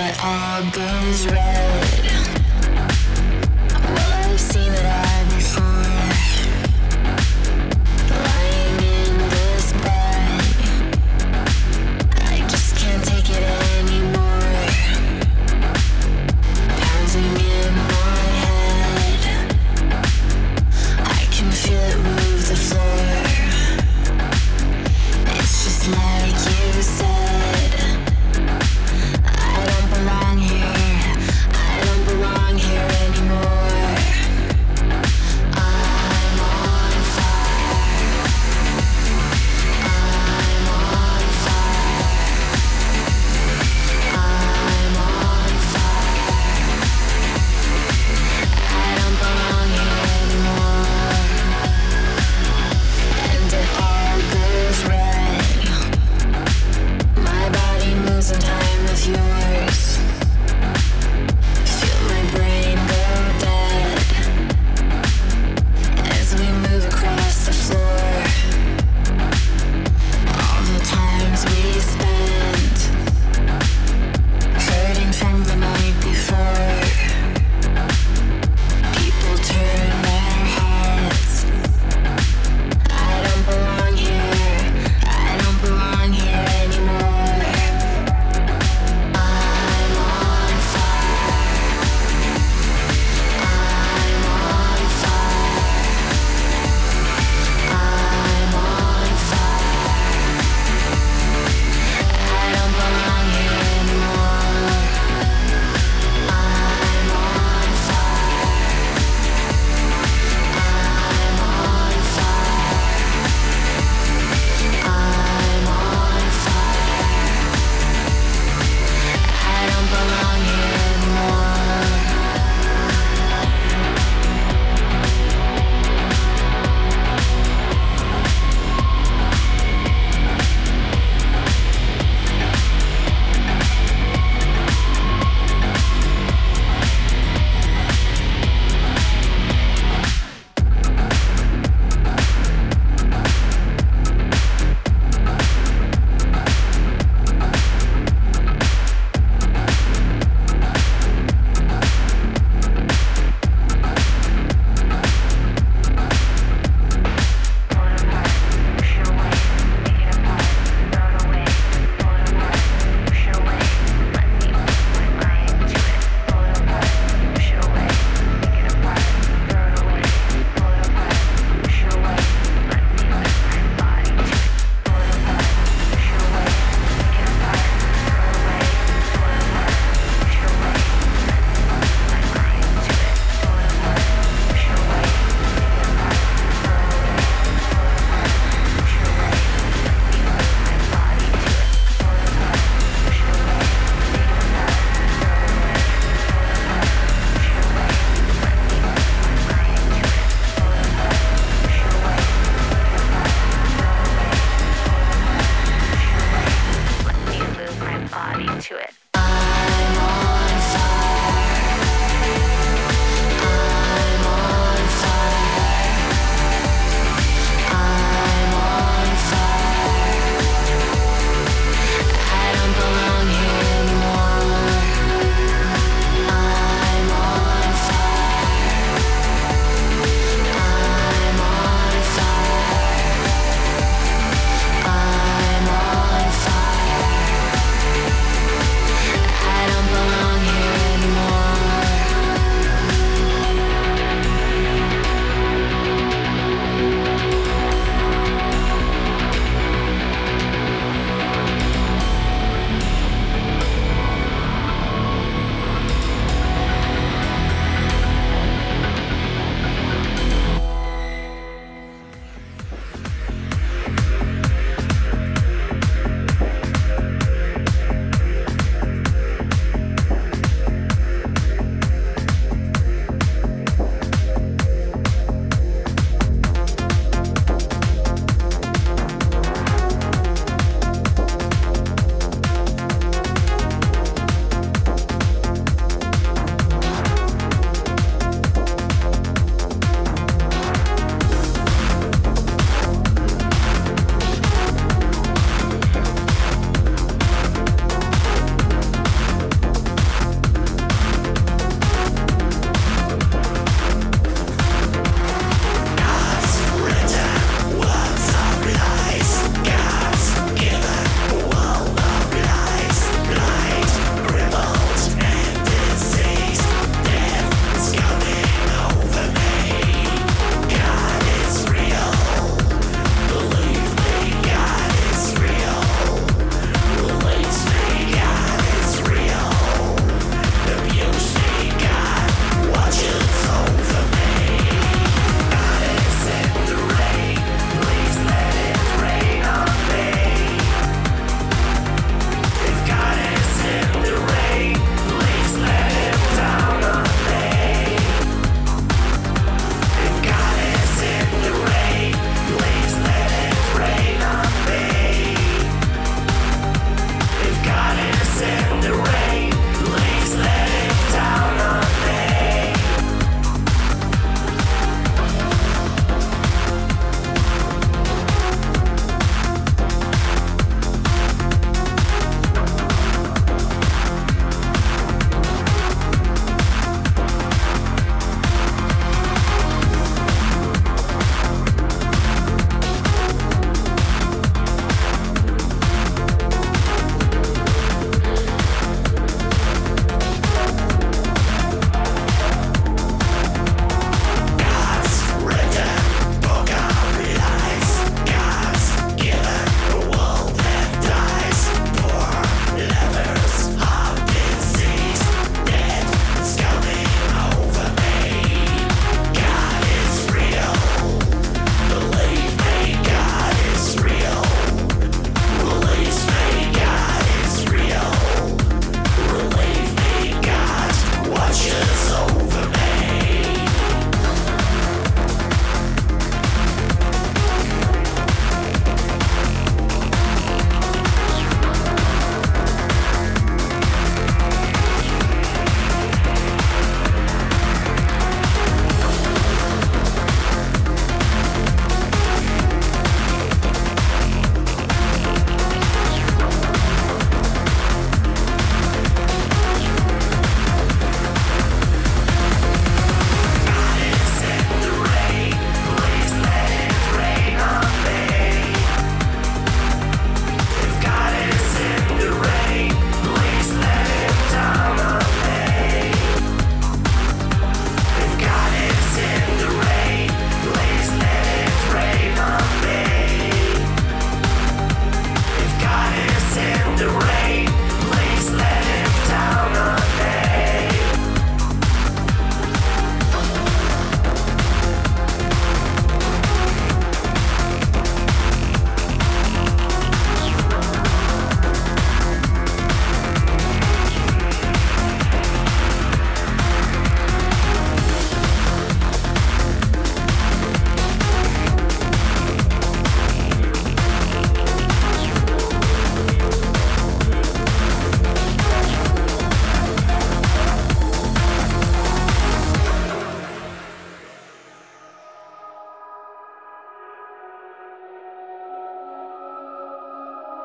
it all goes. Well,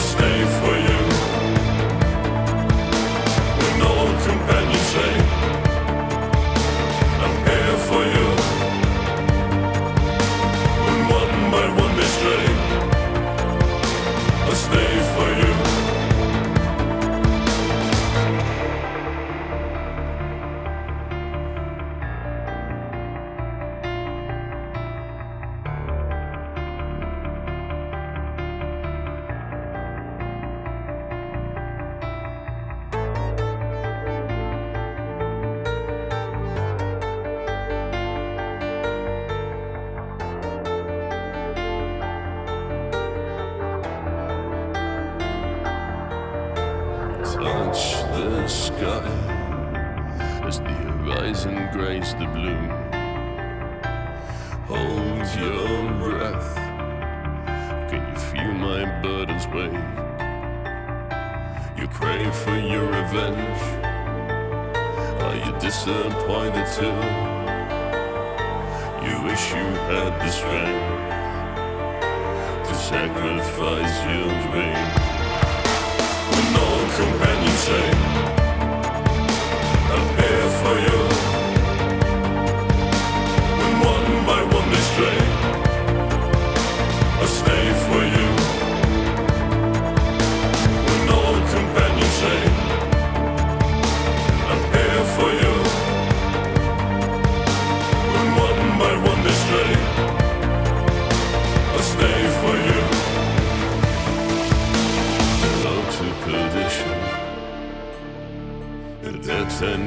stay for you.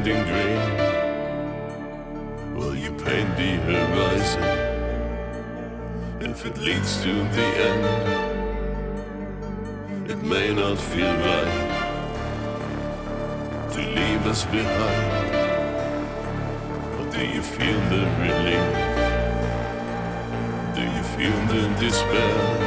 Will you paint the horizon if it leads to the end? It may not feel right to leave us behind. But do you feel the relief? Do you feel the despair?